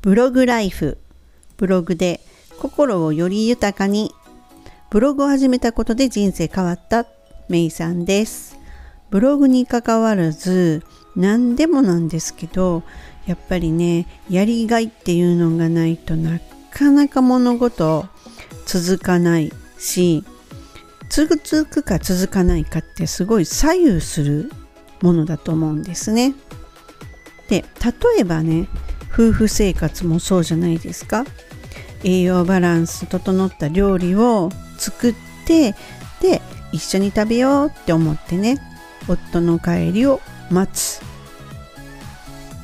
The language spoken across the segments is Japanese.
ブログライフ。ブログで心をより豊かに。ブログを始めたことで人生変わったメイさんです。ブログに関わらず何でもなんですけどやっぱりねやりがいっていうのがないとなかなか物事続かないし続くか続かないかってすごい左右するものだと思うんですね。で例えばね夫婦生活もそうじゃないですか栄養バランス整った料理を作ってで一緒に食べようって思ってね夫の帰りを待つ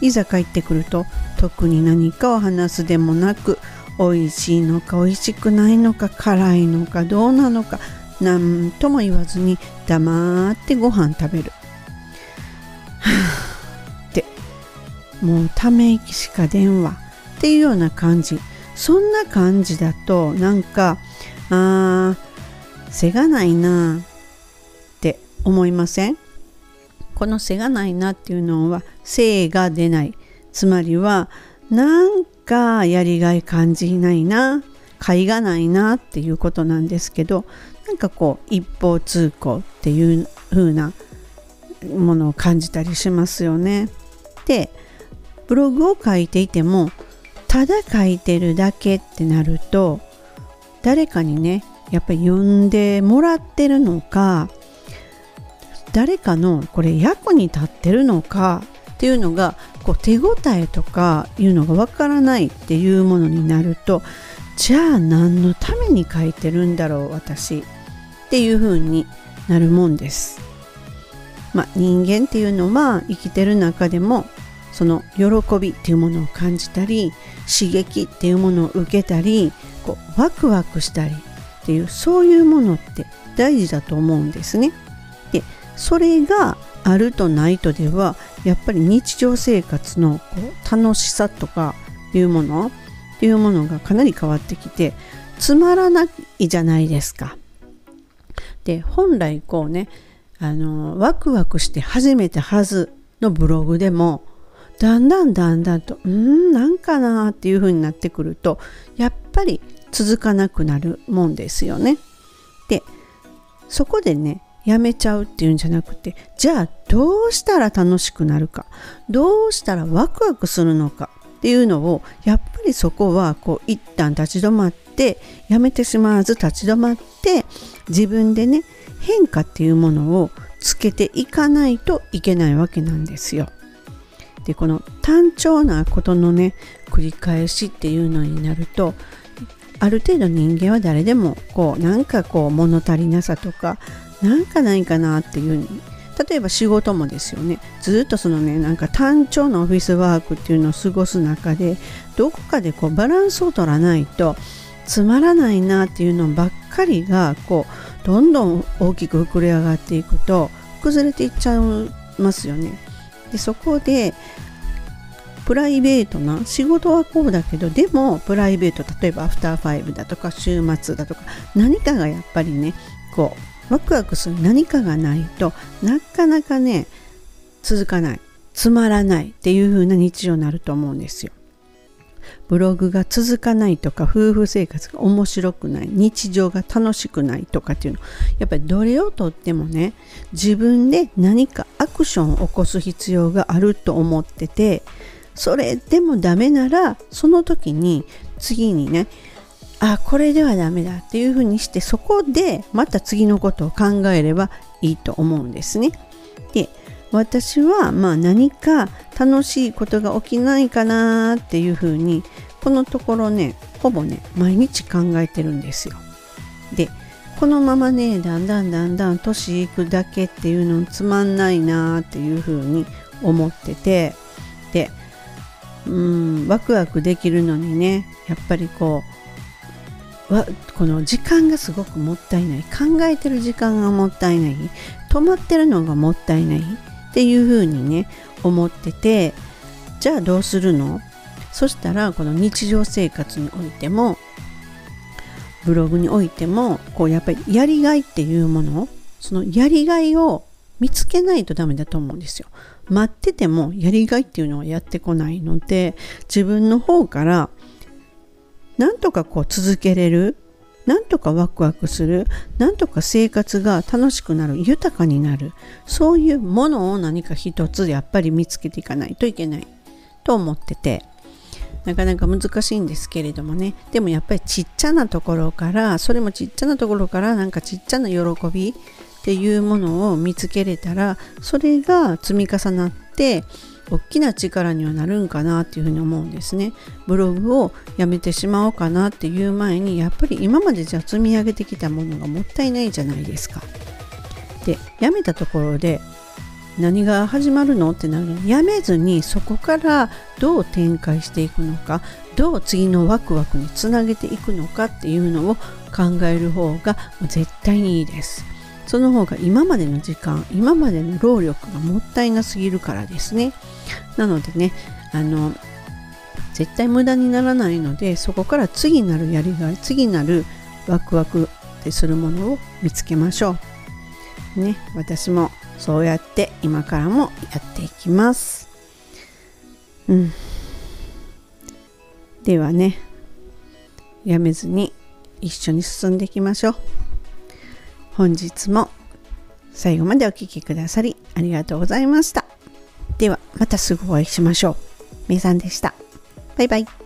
いざ帰ってくると特に何かを話すでもなく美味しいのか美味しくないのか辛いのかどうなのか何とも言わずに黙ってご飯食べる。もうため息しか電話っていうような感じ。そんな感じだとなんかあー背がないなって思いません？この背がないなっていうのは精が出ない。つまりはなんかやりがい感じないな甲斐がないなっていうことなんですけどなんかこう一方通行っていう風なものを感じたりしますよね。でブログを書いていてもただ書いてるだけってなると誰かにねやっぱり読んでもらってるのか誰かのこれ役に立ってるのかっていうのがこう手応えとかいうのがわからないっていうものになるとじゃあ何のために書いてるんだろう私っていう風になるもんです。まあ、人間っていうのは生きてる中でもその喜びっていうものを感じたり刺激っていうものを受けたりこうワクワクしたりっていうそういうものって大事だと思うんですね。でそれがあるとないとではやっぱり日常生活のこう楽しさとかいうものっていうものがかなり変わってきてつまらないじゃないですか。で本来こうねあのワクワクして始めたはずのブログでもだんだんだんだんとうんなんかなっていう風になってくるとやっぱり続かなくなるもんですよね。でそこでねやめちゃうっていうんじゃなくてじゃあどうしたら楽しくなるかどうしたらワクワクするのかっていうのをやっぱりそこはこう一旦立ち止まってやめてしまわず立ち止まって自分でね変化っていうものをつけていかないといけないわけなんですよ。でこの単調なことのね繰り返しっていうのになるとある程度人間は誰でもこうなんかこう物足りなさとかなんかないかなっていう例えば仕事もですよねずっとそのねなんか単調なオフィスワークっていうのを過ごす中でどこかでこうバランスを取らないとつまらないなっていうのばっかりがこうどんどん大きく膨れ上がっていくと崩れていっちゃいますよね。でそこでプライベートな仕事はこうだけどでもプライベート例えばアフターファイブだとか週末だとか何かがやっぱりねこうワクワクする何かがないとなかなかね続かないつまらないっていう風な日常になると思うんですよ。ブログが続かないとか夫婦生活が面白くない日常が楽しくないとかっていうのやっぱりどれをとってもね自分で何かアクションを起こす必要があると思っててそれでもダメならその時に次にねあこれではダメだっていうふうにしてそこでまた次のことを考えればいいと思うんですね。で私はまあ何か楽しいことが起きないかなっていうふうにこのところねほぼね毎日考えてるんですよ。でこのままねだんだんだんだん年いくだけっていうのつまんないなっていうふうに思っててでうんワクワクできるのにねやっぱりこうわこの時間がすごくもったいない。考えてる時間がもったいない。止まってるのがもったいない。っていうふうにね思っててじゃあどうするの？そしたらこの日常生活においてもブログにおいてもこうやっぱりやりがいっていうものそのやりがいを見つけないとダメだと思うんですよ。待っててもやりがいっていうのはやってこないので自分の方からなんとかこう続けれるなんとかワクワクするなんとか生活が楽しくなる豊かになる。そういうものを何か一つやっぱり見つけていかないといけない。と思ってて。なかなか難しいんですけれどもね。でもやっぱりちっちゃなところからそれもちっちゃなところからなんかちっちゃな喜びっていうものを見つけれたらそれが積み重なって大きな力にはなるんかなっていうふうに思うんですね。ブログをやめてしまおうかなっていう前にやっぱり今までじゃ積み上げてきたものがもったいないじゃないですか。でやめたところで何が始まるのってなるのやめずにそこからどう展開していくのかどう次のワクワクにつなげていくのかっていうのを考える方が絶対にいいですその方が今までの時間今までの労力がもったいなすぎるからですねなのでねあの絶対無駄にならないのでそこから次なるやりがい次なるワクワクってするものを見つけましょうね私もそうやって今からもやっていきます。うん。ではね、やめずに一緒に進んでいきましょう。本日も最後までお聴きくださりありがとうございました。ではまたすぐお会いしましょう。めいさんでした。バイバイ。